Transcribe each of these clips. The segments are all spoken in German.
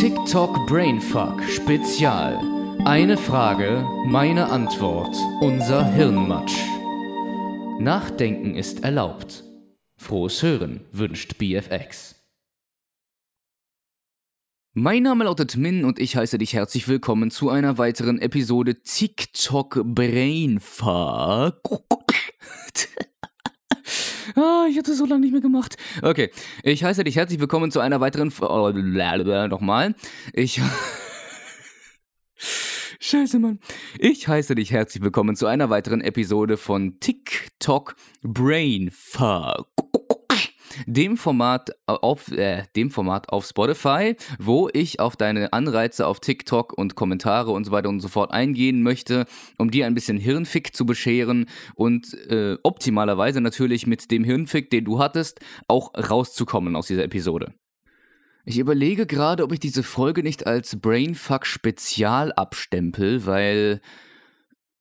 TikTok Brainfuck Spezial. Eine Frage, meine Antwort, unser Hirnmatsch. Nachdenken ist erlaubt. Frohes Hören wünscht BFX. Mein Name lautet Min und ich heiße dich herzlich willkommen zu einer weiteren Episode TikTok Brainfuck. Ah, ich hatte so lange nicht mehr gemacht. Okay, ich heiße dich herzlich willkommen zu einer weiteren. F oh, nochmal. Ich. Scheiße, Mann. Ich heiße dich herzlich willkommen zu einer weiteren Episode von TikTok Brainfuck dem Format auf, äh, dem Format auf Spotify, wo ich auf deine Anreize auf TikTok und Kommentare und so weiter und so fort eingehen möchte, um dir ein bisschen Hirnfick zu bescheren und äh, optimalerweise natürlich mit dem Hirnfick, den du hattest, auch rauszukommen aus dieser Episode. Ich überlege gerade, ob ich diese Folge nicht als Brainfuck Spezial abstempel, weil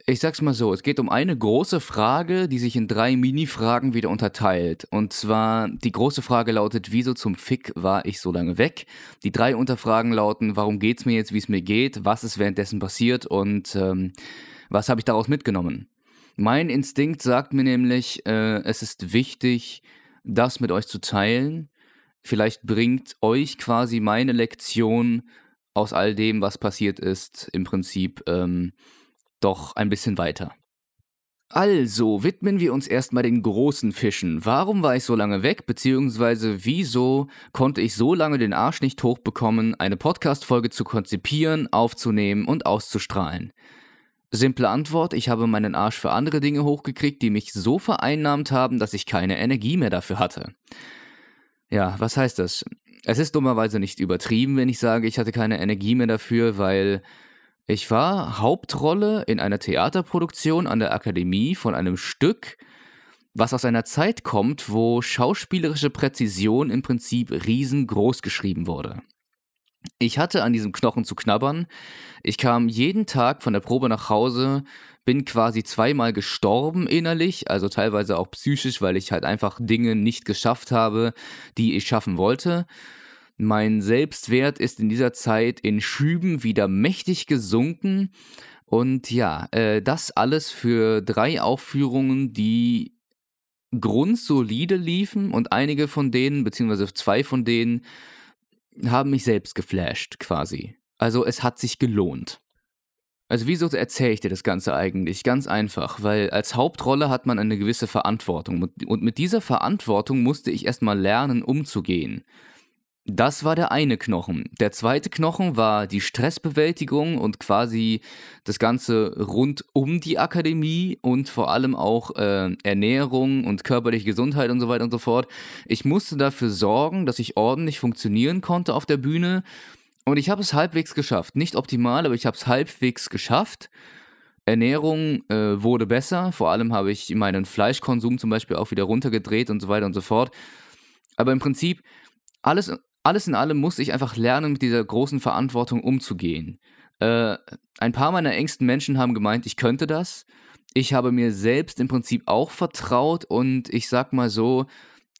ich sag's mal so, es geht um eine große Frage, die sich in drei Mini-Fragen wieder unterteilt. Und zwar, die große Frage lautet, wieso zum Fick war ich so lange weg? Die drei Unterfragen lauten, warum geht's mir jetzt, wie es mir geht? Was ist währenddessen passiert? Und ähm, was habe ich daraus mitgenommen? Mein Instinkt sagt mir nämlich, äh, es ist wichtig, das mit euch zu teilen. Vielleicht bringt euch quasi meine Lektion aus all dem, was passiert ist, im Prinzip ähm, doch ein bisschen weiter. Also widmen wir uns erstmal den großen Fischen. Warum war ich so lange weg, beziehungsweise wieso konnte ich so lange den Arsch nicht hochbekommen, eine Podcast-Folge zu konzipieren, aufzunehmen und auszustrahlen? Simple Antwort, ich habe meinen Arsch für andere Dinge hochgekriegt, die mich so vereinnahmt haben, dass ich keine Energie mehr dafür hatte. Ja, was heißt das? Es ist dummerweise nicht übertrieben, wenn ich sage, ich hatte keine Energie mehr dafür, weil ich war Hauptrolle in einer Theaterproduktion an der Akademie von einem Stück, was aus einer Zeit kommt, wo schauspielerische Präzision im Prinzip riesengroß geschrieben wurde. Ich hatte an diesem Knochen zu knabbern. Ich kam jeden Tag von der Probe nach Hause, bin quasi zweimal gestorben innerlich, also teilweise auch psychisch, weil ich halt einfach Dinge nicht geschafft habe, die ich schaffen wollte. Mein Selbstwert ist in dieser Zeit in Schüben wieder mächtig gesunken. Und ja, äh, das alles für drei Aufführungen, die grundsolide liefen und einige von denen, beziehungsweise zwei von denen, haben mich selbst geflasht quasi. Also es hat sich gelohnt. Also wieso erzähle ich dir das Ganze eigentlich? Ganz einfach, weil als Hauptrolle hat man eine gewisse Verantwortung und mit dieser Verantwortung musste ich erstmal lernen, umzugehen. Das war der eine Knochen. Der zweite Knochen war die Stressbewältigung und quasi das Ganze rund um die Akademie und vor allem auch äh, Ernährung und körperliche Gesundheit und so weiter und so fort. Ich musste dafür sorgen, dass ich ordentlich funktionieren konnte auf der Bühne und ich habe es halbwegs geschafft. Nicht optimal, aber ich habe es halbwegs geschafft. Ernährung äh, wurde besser, vor allem habe ich meinen Fleischkonsum zum Beispiel auch wieder runtergedreht und so weiter und so fort. Aber im Prinzip alles alles in allem musste ich einfach lernen, mit dieser großen Verantwortung umzugehen. Äh, ein paar meiner engsten Menschen haben gemeint, ich könnte das. Ich habe mir selbst im Prinzip auch vertraut und ich sag mal so,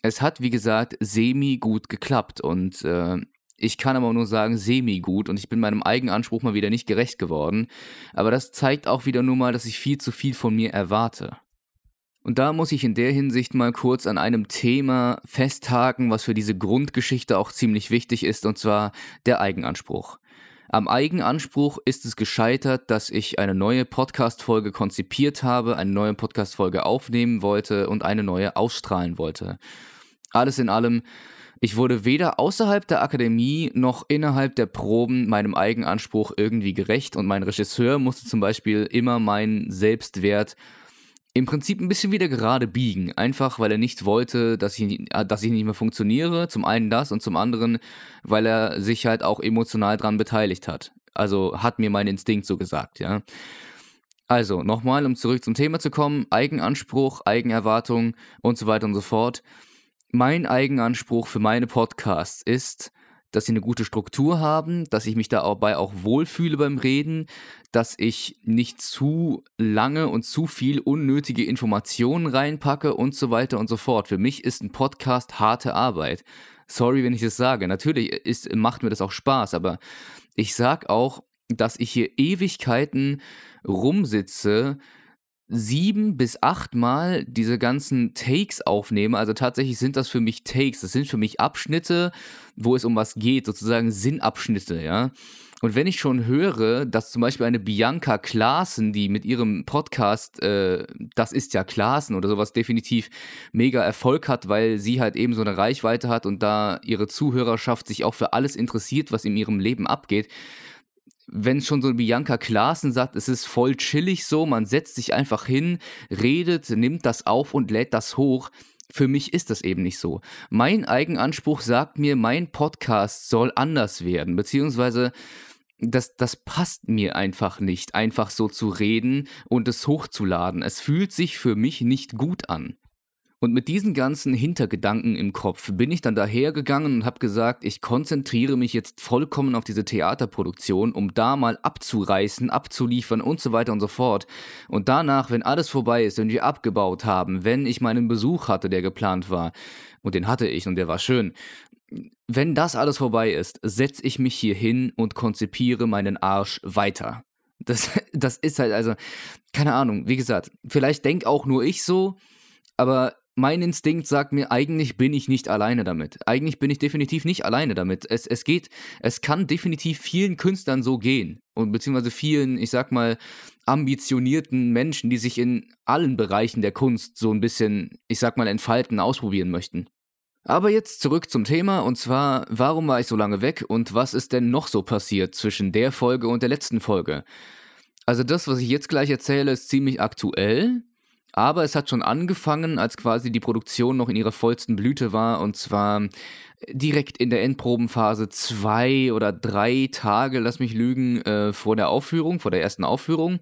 es hat wie gesagt semi gut geklappt und äh, ich kann aber nur sagen semi gut und ich bin meinem Eigenanspruch mal wieder nicht gerecht geworden. Aber das zeigt auch wieder nur mal, dass ich viel zu viel von mir erwarte. Und da muss ich in der Hinsicht mal kurz an einem Thema festhaken, was für diese Grundgeschichte auch ziemlich wichtig ist, und zwar der Eigenanspruch. Am Eigenanspruch ist es gescheitert, dass ich eine neue Podcast-Folge konzipiert habe, eine neue Podcast-Folge aufnehmen wollte und eine neue ausstrahlen wollte. Alles in allem, ich wurde weder außerhalb der Akademie noch innerhalb der Proben meinem Eigenanspruch irgendwie gerecht und mein Regisseur musste zum Beispiel immer meinen Selbstwert im Prinzip ein bisschen wieder gerade biegen. Einfach, weil er nicht wollte, dass ich, äh, dass ich nicht mehr funktioniere. Zum einen das und zum anderen, weil er sich halt auch emotional dran beteiligt hat. Also hat mir mein Instinkt so gesagt, ja. Also, nochmal, um zurück zum Thema zu kommen: Eigenanspruch, Eigenerwartung und so weiter und so fort. Mein Eigenanspruch für meine Podcasts ist, dass sie eine gute Struktur haben, dass ich mich dabei auch wohlfühle beim Reden, dass ich nicht zu lange und zu viel unnötige Informationen reinpacke und so weiter und so fort. Für mich ist ein Podcast harte Arbeit. Sorry, wenn ich das sage. Natürlich ist, macht mir das auch Spaß, aber ich sag auch, dass ich hier Ewigkeiten rumsitze, sieben bis achtmal diese ganzen Takes aufnehme. Also tatsächlich sind das für mich Takes. Das sind für mich Abschnitte, wo es um was geht, sozusagen Sinnabschnitte, ja. Und wenn ich schon höre, dass zum Beispiel eine Bianca Klaassen, die mit ihrem Podcast, äh, das ist ja Klaassen oder sowas, definitiv mega Erfolg hat, weil sie halt eben so eine Reichweite hat und da ihre Zuhörerschaft sich auch für alles interessiert, was in ihrem Leben abgeht, wenn schon so Bianca Klaassen sagt, es ist voll chillig so, man setzt sich einfach hin, redet, nimmt das auf und lädt das hoch. Für mich ist das eben nicht so. Mein Eigenanspruch sagt mir, mein Podcast soll anders werden, beziehungsweise das, das passt mir einfach nicht, einfach so zu reden und es hochzuladen. Es fühlt sich für mich nicht gut an. Und mit diesen ganzen Hintergedanken im Kopf bin ich dann dahergegangen und habe gesagt, ich konzentriere mich jetzt vollkommen auf diese Theaterproduktion, um da mal abzureißen, abzuliefern und so weiter und so fort. Und danach, wenn alles vorbei ist, wenn wir abgebaut haben, wenn ich meinen Besuch hatte, der geplant war, und den hatte ich und der war schön, wenn das alles vorbei ist, setze ich mich hier hin und konzipiere meinen Arsch weiter. Das, das ist halt also, keine Ahnung, wie gesagt, vielleicht denke auch nur ich so, aber mein Instinkt sagt mir, eigentlich bin ich nicht alleine damit. Eigentlich bin ich definitiv nicht alleine damit. Es, es geht, es kann definitiv vielen Künstlern so gehen. Und beziehungsweise vielen, ich sag mal, ambitionierten Menschen, die sich in allen Bereichen der Kunst so ein bisschen, ich sag mal, entfalten, ausprobieren möchten. Aber jetzt zurück zum Thema und zwar, warum war ich so lange weg und was ist denn noch so passiert zwischen der Folge und der letzten Folge? Also das, was ich jetzt gleich erzähle, ist ziemlich aktuell, aber es hat schon angefangen, als quasi die Produktion noch in ihrer vollsten Blüte war und zwar direkt in der Endprobenphase zwei oder drei Tage, lass mich lügen, äh, vor der Aufführung, vor der ersten Aufführung.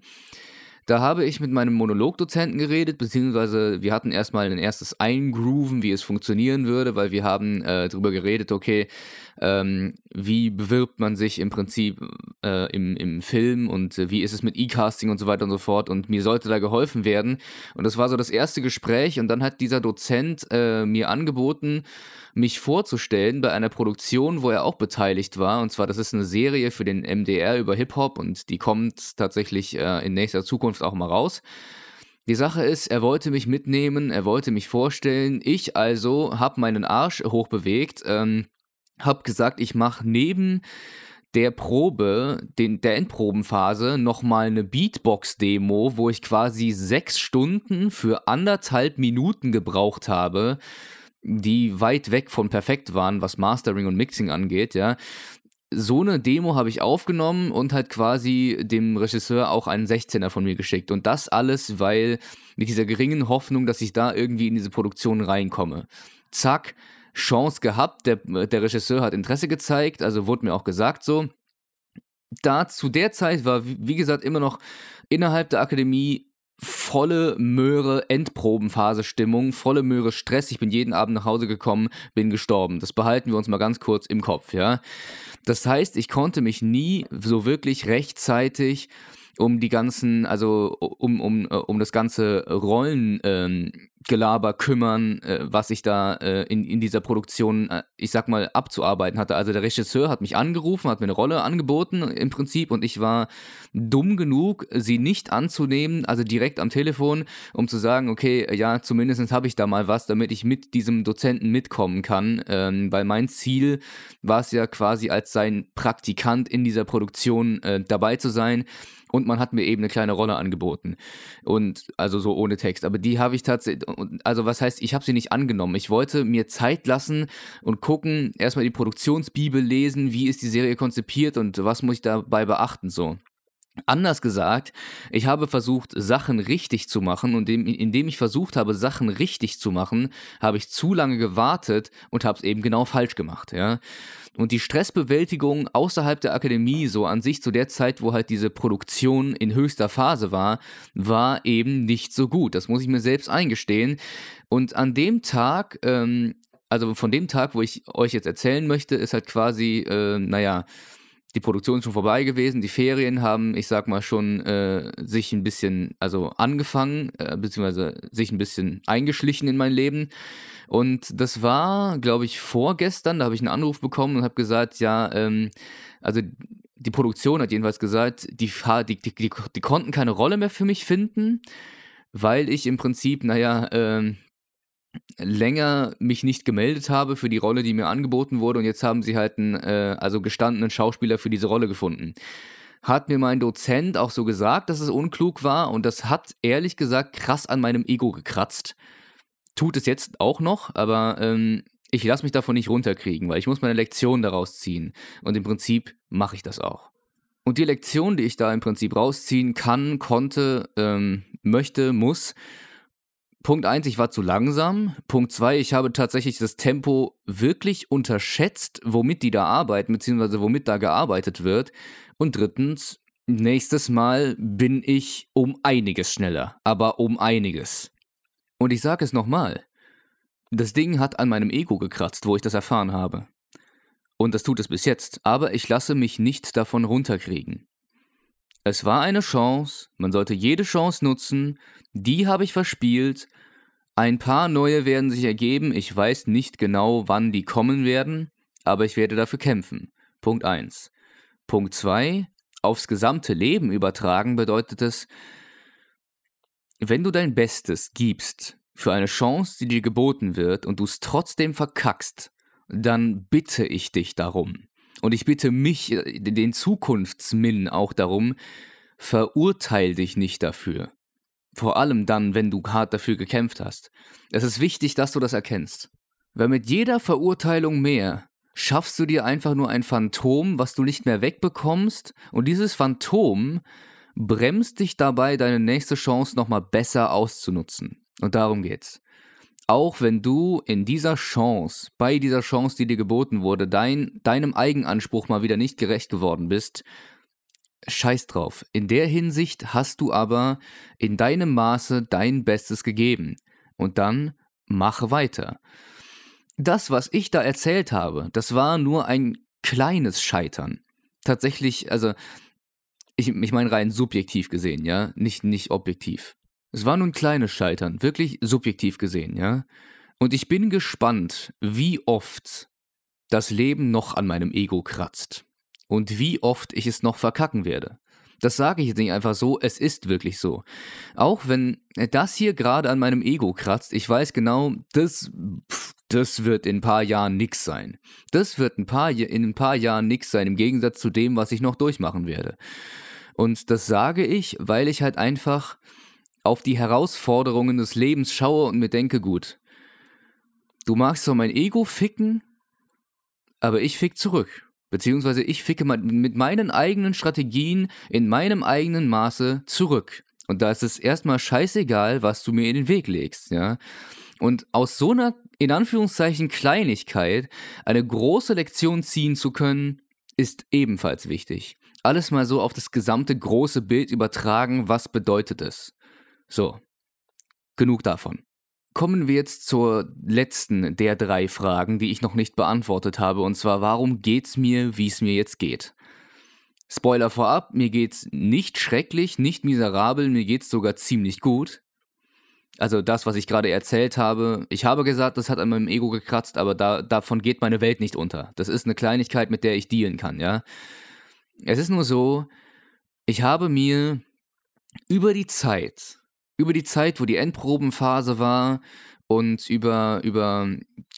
Da habe ich mit meinem Monologdozenten geredet, beziehungsweise wir hatten erstmal ein erstes Eingrooven, wie es funktionieren würde, weil wir haben äh, darüber geredet, okay, ähm, wie bewirbt man sich im Prinzip äh, im, im Film und äh, wie ist es mit E-Casting und so weiter und so fort und mir sollte da geholfen werden. Und das war so das erste Gespräch und dann hat dieser Dozent äh, mir angeboten, mich vorzustellen bei einer Produktion, wo er auch beteiligt war. Und zwar, das ist eine Serie für den MDR über Hip-Hop und die kommt tatsächlich äh, in nächster Zukunft auch mal raus. Die Sache ist, er wollte mich mitnehmen, er wollte mich vorstellen. Ich also habe meinen Arsch hochbewegt, ähm, habe gesagt, ich mache neben der Probe, den, der Endprobenphase, nochmal eine Beatbox-Demo, wo ich quasi sechs Stunden für anderthalb Minuten gebraucht habe, die weit weg von perfekt waren, was Mastering und Mixing angeht, ja. So eine Demo habe ich aufgenommen und halt quasi dem Regisseur auch einen 16er von mir geschickt. Und das alles, weil mit dieser geringen Hoffnung, dass ich da irgendwie in diese Produktion reinkomme. Zack, Chance gehabt, der, der Regisseur hat Interesse gezeigt, also wurde mir auch gesagt so. Da zu der Zeit war, wie gesagt, immer noch innerhalb der Akademie volle Möhre Endprobenphase Stimmung, volle Möhre Stress. Ich bin jeden Abend nach Hause gekommen, bin gestorben. Das behalten wir uns mal ganz kurz im Kopf, ja. Das heißt, ich konnte mich nie so wirklich rechtzeitig um die ganzen, also um, um, äh, um das ganze Rollengelaber ähm, kümmern, äh, was ich da äh, in, in dieser Produktion, äh, ich sag mal, abzuarbeiten hatte. Also der Regisseur hat mich angerufen, hat mir eine Rolle angeboten im Prinzip und ich war dumm genug, sie nicht anzunehmen, also direkt am Telefon, um zu sagen, okay, ja, zumindest habe ich da mal was, damit ich mit diesem Dozenten mitkommen kann, ähm, weil mein Ziel war es ja quasi als sein Praktikant in dieser Produktion äh, dabei zu sein und man hat mir eben eine kleine Rolle angeboten. Und also so ohne Text. Aber die habe ich tatsächlich, also was heißt, ich habe sie nicht angenommen. Ich wollte mir Zeit lassen und gucken, erstmal die Produktionsbibel lesen, wie ist die Serie konzipiert und was muss ich dabei beachten so. Anders gesagt, ich habe versucht, Sachen richtig zu machen und indem ich versucht habe, Sachen richtig zu machen, habe ich zu lange gewartet und habe es eben genau falsch gemacht, ja. Und die Stressbewältigung außerhalb der Akademie, so an sich zu der Zeit, wo halt diese Produktion in höchster Phase war, war eben nicht so gut. Das muss ich mir selbst eingestehen. Und an dem Tag ähm, also von dem Tag, wo ich euch jetzt erzählen möchte, ist halt quasi, äh, naja, die Produktion ist schon vorbei gewesen, die Ferien haben, ich sag mal, schon äh, sich ein bisschen, also angefangen, äh, beziehungsweise sich ein bisschen eingeschlichen in mein Leben. Und das war, glaube ich, vorgestern, da habe ich einen Anruf bekommen und habe gesagt, ja, ähm, also die Produktion hat jedenfalls gesagt, die, die, die, die, konnten keine Rolle mehr für mich finden, weil ich im Prinzip, naja, ähm, länger mich nicht gemeldet habe für die Rolle, die mir angeboten wurde und jetzt haben sie halt einen, äh, also gestandenen Schauspieler für diese Rolle gefunden. Hat mir mein Dozent auch so gesagt, dass es unklug war und das hat ehrlich gesagt krass an meinem Ego gekratzt. Tut es jetzt auch noch, aber ähm, ich lasse mich davon nicht runterkriegen, weil ich muss meine Lektion daraus ziehen und im Prinzip mache ich das auch. Und die Lektion, die ich da im Prinzip rausziehen kann, konnte, ähm, möchte, muss, Punkt 1, ich war zu langsam. Punkt 2, ich habe tatsächlich das Tempo wirklich unterschätzt, womit die da arbeiten, beziehungsweise womit da gearbeitet wird. Und drittens, nächstes Mal bin ich um einiges schneller, aber um einiges. Und ich sage es nochmal, das Ding hat an meinem Ego gekratzt, wo ich das erfahren habe. Und das tut es bis jetzt, aber ich lasse mich nicht davon runterkriegen. Es war eine Chance, man sollte jede Chance nutzen, die habe ich verspielt. Ein paar neue werden sich ergeben, ich weiß nicht genau, wann die kommen werden, aber ich werde dafür kämpfen. Punkt 1. Punkt 2. Aufs gesamte Leben übertragen bedeutet es, wenn du dein Bestes gibst für eine Chance, die dir geboten wird und du es trotzdem verkackst, dann bitte ich dich darum, und ich bitte mich, äh, den Zukunftsmin auch darum, verurteil dich nicht dafür. Vor allem dann, wenn du hart dafür gekämpft hast. Es ist wichtig, dass du das erkennst. Weil mit jeder Verurteilung mehr schaffst du dir einfach nur ein Phantom, was du nicht mehr wegbekommst, und dieses Phantom bremst dich dabei, deine nächste Chance nochmal besser auszunutzen. Und darum geht's auch wenn du in dieser Chance, bei dieser Chance, die dir geboten wurde, dein, deinem Eigenanspruch mal wieder nicht gerecht geworden bist, scheiß drauf. In der Hinsicht hast du aber in deinem Maße dein Bestes gegeben. Und dann mache weiter. Das, was ich da erzählt habe, das war nur ein kleines Scheitern. Tatsächlich, also, ich, ich meine rein subjektiv gesehen, ja, nicht, nicht objektiv. Es war nun kleines Scheitern, wirklich subjektiv gesehen, ja. Und ich bin gespannt, wie oft das Leben noch an meinem Ego kratzt. Und wie oft ich es noch verkacken werde. Das sage ich jetzt nicht einfach so, es ist wirklich so. Auch wenn das hier gerade an meinem Ego kratzt, ich weiß genau, das, das wird in ein paar Jahren nix sein. Das wird ein paar, in ein paar Jahren nix sein, im Gegensatz zu dem, was ich noch durchmachen werde. Und das sage ich, weil ich halt einfach auf die Herausforderungen des Lebens schaue und mir denke, gut, du magst so mein Ego ficken, aber ich fick zurück. Beziehungsweise ich ficke mit meinen eigenen Strategien in meinem eigenen Maße zurück. Und da ist es erstmal scheißegal, was du mir in den Weg legst, ja. Und aus so einer, in Anführungszeichen, Kleinigkeit eine große Lektion ziehen zu können, ist ebenfalls wichtig. Alles mal so auf das gesamte große Bild übertragen, was bedeutet es? So, genug davon. Kommen wir jetzt zur letzten der drei Fragen, die ich noch nicht beantwortet habe, und zwar, warum geht's mir, wie es mir jetzt geht? Spoiler vorab, mir geht's nicht schrecklich, nicht miserabel, mir geht's sogar ziemlich gut. Also das, was ich gerade erzählt habe, ich habe gesagt, das hat an meinem Ego gekratzt, aber da, davon geht meine Welt nicht unter. Das ist eine Kleinigkeit, mit der ich dealen kann, ja. Es ist nur so, ich habe mir über die Zeit über die Zeit, wo die Endprobenphase war und über, über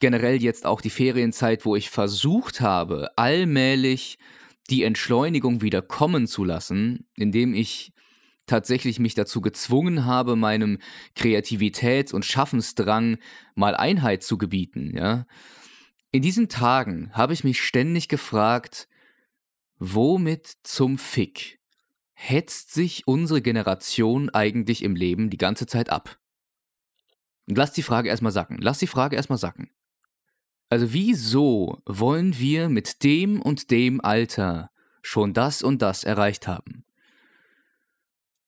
generell jetzt auch die Ferienzeit, wo ich versucht habe, allmählich die Entschleunigung wieder kommen zu lassen, indem ich tatsächlich mich dazu gezwungen habe, meinem Kreativitäts- und Schaffensdrang mal Einheit zu gebieten, ja. In diesen Tagen habe ich mich ständig gefragt, womit zum Fick hetzt sich unsere Generation eigentlich im Leben die ganze Zeit ab? Lass die Frage erstmal sacken. Lass die Frage erstmal sacken. Also wieso wollen wir mit dem und dem Alter schon das und das erreicht haben?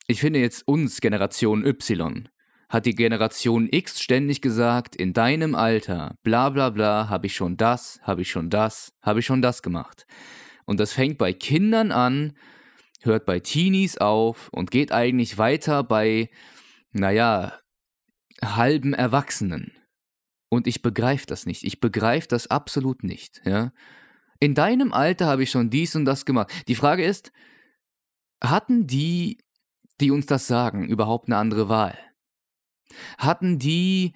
Ich finde jetzt uns Generation Y hat die Generation X ständig gesagt, in deinem Alter, bla bla bla, habe ich schon das, habe ich schon das, habe ich schon das gemacht. Und das fängt bei Kindern an, hört bei Teenies auf und geht eigentlich weiter bei, naja, halben Erwachsenen. Und ich begreife das nicht. Ich begreife das absolut nicht, ja. In deinem Alter habe ich schon dies und das gemacht. Die Frage ist, hatten die, die uns das sagen, überhaupt eine andere Wahl? Hatten die,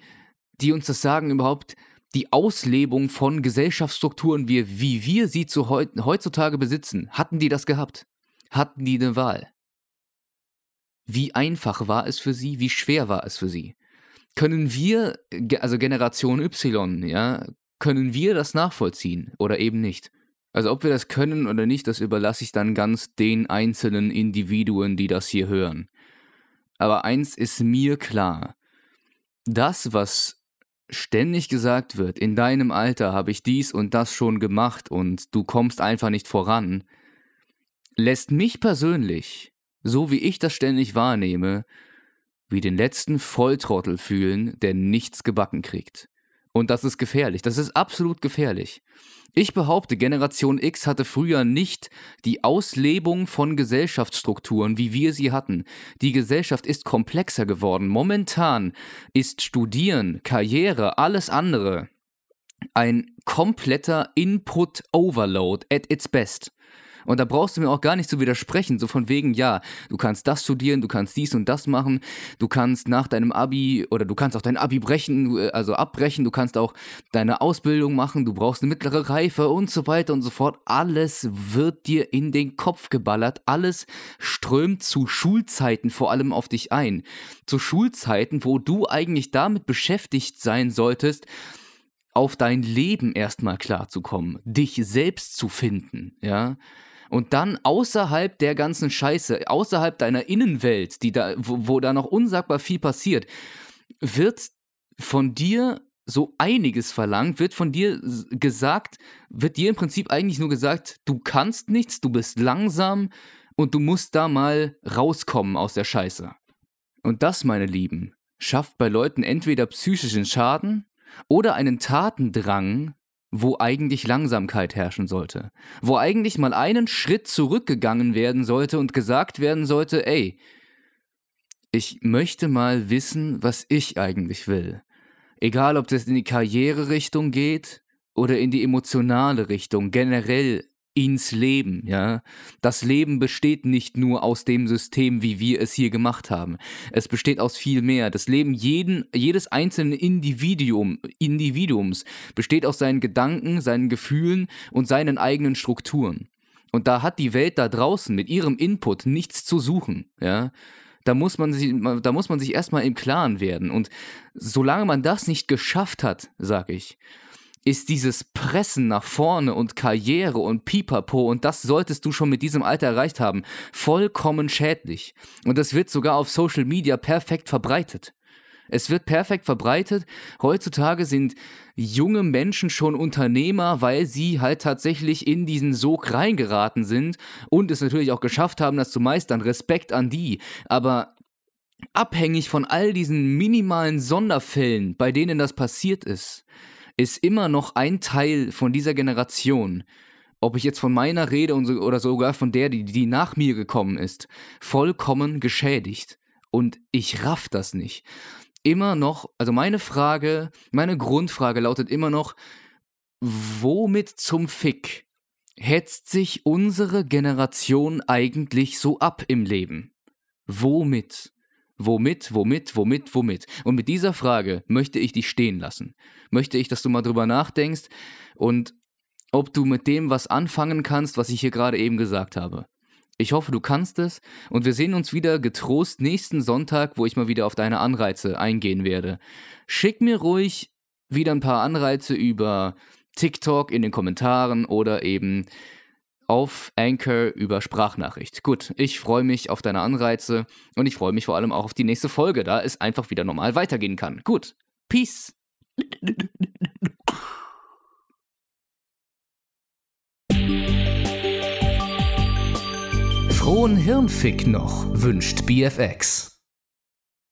die uns das sagen, überhaupt die Auslebung von Gesellschaftsstrukturen, wie, wie wir sie zu heutzutage besitzen, hatten die das gehabt? Hatten die eine Wahl? Wie einfach war es für sie? Wie schwer war es für sie? Können wir, also Generation Y, ja, können wir das nachvollziehen oder eben nicht? Also ob wir das können oder nicht, das überlasse ich dann ganz den einzelnen Individuen, die das hier hören. Aber eins ist mir klar. Das, was ständig gesagt wird, in deinem Alter habe ich dies und das schon gemacht und du kommst einfach nicht voran, lässt mich persönlich, so wie ich das ständig wahrnehme, wie den letzten Volltrottel fühlen, der nichts gebacken kriegt. Und das ist gefährlich, das ist absolut gefährlich. Ich behaupte, Generation X hatte früher nicht die Auslebung von Gesellschaftsstrukturen, wie wir sie hatten. Die Gesellschaft ist komplexer geworden. Momentan ist Studieren, Karriere, alles andere ein kompletter Input-Overload at its best. Und da brauchst du mir auch gar nicht zu widersprechen, so von wegen, ja, du kannst das studieren, du kannst dies und das machen, du kannst nach deinem Abi oder du kannst auch dein Abi brechen, äh, also abbrechen, du kannst auch deine Ausbildung machen, du brauchst eine mittlere Reife und so weiter und so fort. Alles wird dir in den Kopf geballert, alles strömt zu Schulzeiten vor allem auf dich ein. Zu Schulzeiten, wo du eigentlich damit beschäftigt sein solltest, auf dein Leben erstmal klarzukommen, dich selbst zu finden, ja und dann außerhalb der ganzen Scheiße, außerhalb deiner Innenwelt, die da, wo, wo da noch unsagbar viel passiert, wird von dir so einiges verlangt, wird von dir gesagt, wird dir im Prinzip eigentlich nur gesagt, du kannst nichts, du bist langsam und du musst da mal rauskommen aus der Scheiße. Und das, meine Lieben, schafft bei Leuten entweder psychischen Schaden oder einen Tatendrang, wo eigentlich Langsamkeit herrschen sollte, wo eigentlich mal einen Schritt zurückgegangen werden sollte und gesagt werden sollte, ey, ich möchte mal wissen, was ich eigentlich will. Egal, ob das in die Karriererichtung geht oder in die emotionale Richtung, generell ins Leben, ja. Das Leben besteht nicht nur aus dem System, wie wir es hier gemacht haben. Es besteht aus viel mehr. Das Leben jeden, jedes einzelnen Individuum, Individuums besteht aus seinen Gedanken, seinen Gefühlen und seinen eigenen Strukturen. Und da hat die Welt da draußen mit ihrem Input nichts zu suchen, ja. Da muss man sich, da muss man sich erstmal im Klaren werden. Und solange man das nicht geschafft hat, sag ich, ist dieses Pressen nach vorne und Karriere und Pipapo und das solltest du schon mit diesem Alter erreicht haben, vollkommen schädlich. Und das wird sogar auf Social Media perfekt verbreitet. Es wird perfekt verbreitet. Heutzutage sind junge Menschen schon Unternehmer, weil sie halt tatsächlich in diesen Sog reingeraten sind und es natürlich auch geschafft haben, das zu meistern. Respekt an die. Aber abhängig von all diesen minimalen Sonderfällen, bei denen das passiert ist, ist immer noch ein Teil von dieser Generation, ob ich jetzt von meiner Rede so, oder sogar von der, die, die nach mir gekommen ist, vollkommen geschädigt. Und ich raff das nicht. Immer noch, also meine Frage, meine Grundfrage lautet immer noch, womit zum Fick hetzt sich unsere Generation eigentlich so ab im Leben? Womit? Womit, womit, womit, womit? Und mit dieser Frage möchte ich dich stehen lassen. Möchte ich, dass du mal drüber nachdenkst und ob du mit dem was anfangen kannst, was ich hier gerade eben gesagt habe. Ich hoffe, du kannst es und wir sehen uns wieder getrost nächsten Sonntag, wo ich mal wieder auf deine Anreize eingehen werde. Schick mir ruhig wieder ein paar Anreize über TikTok in den Kommentaren oder eben auf Anchor über Sprachnachricht. Gut, ich freue mich auf deine Anreize und ich freue mich vor allem auch auf die nächste Folge, da es einfach wieder normal weitergehen kann. Gut, Peace. Frohen Hirnfick noch, wünscht BFX.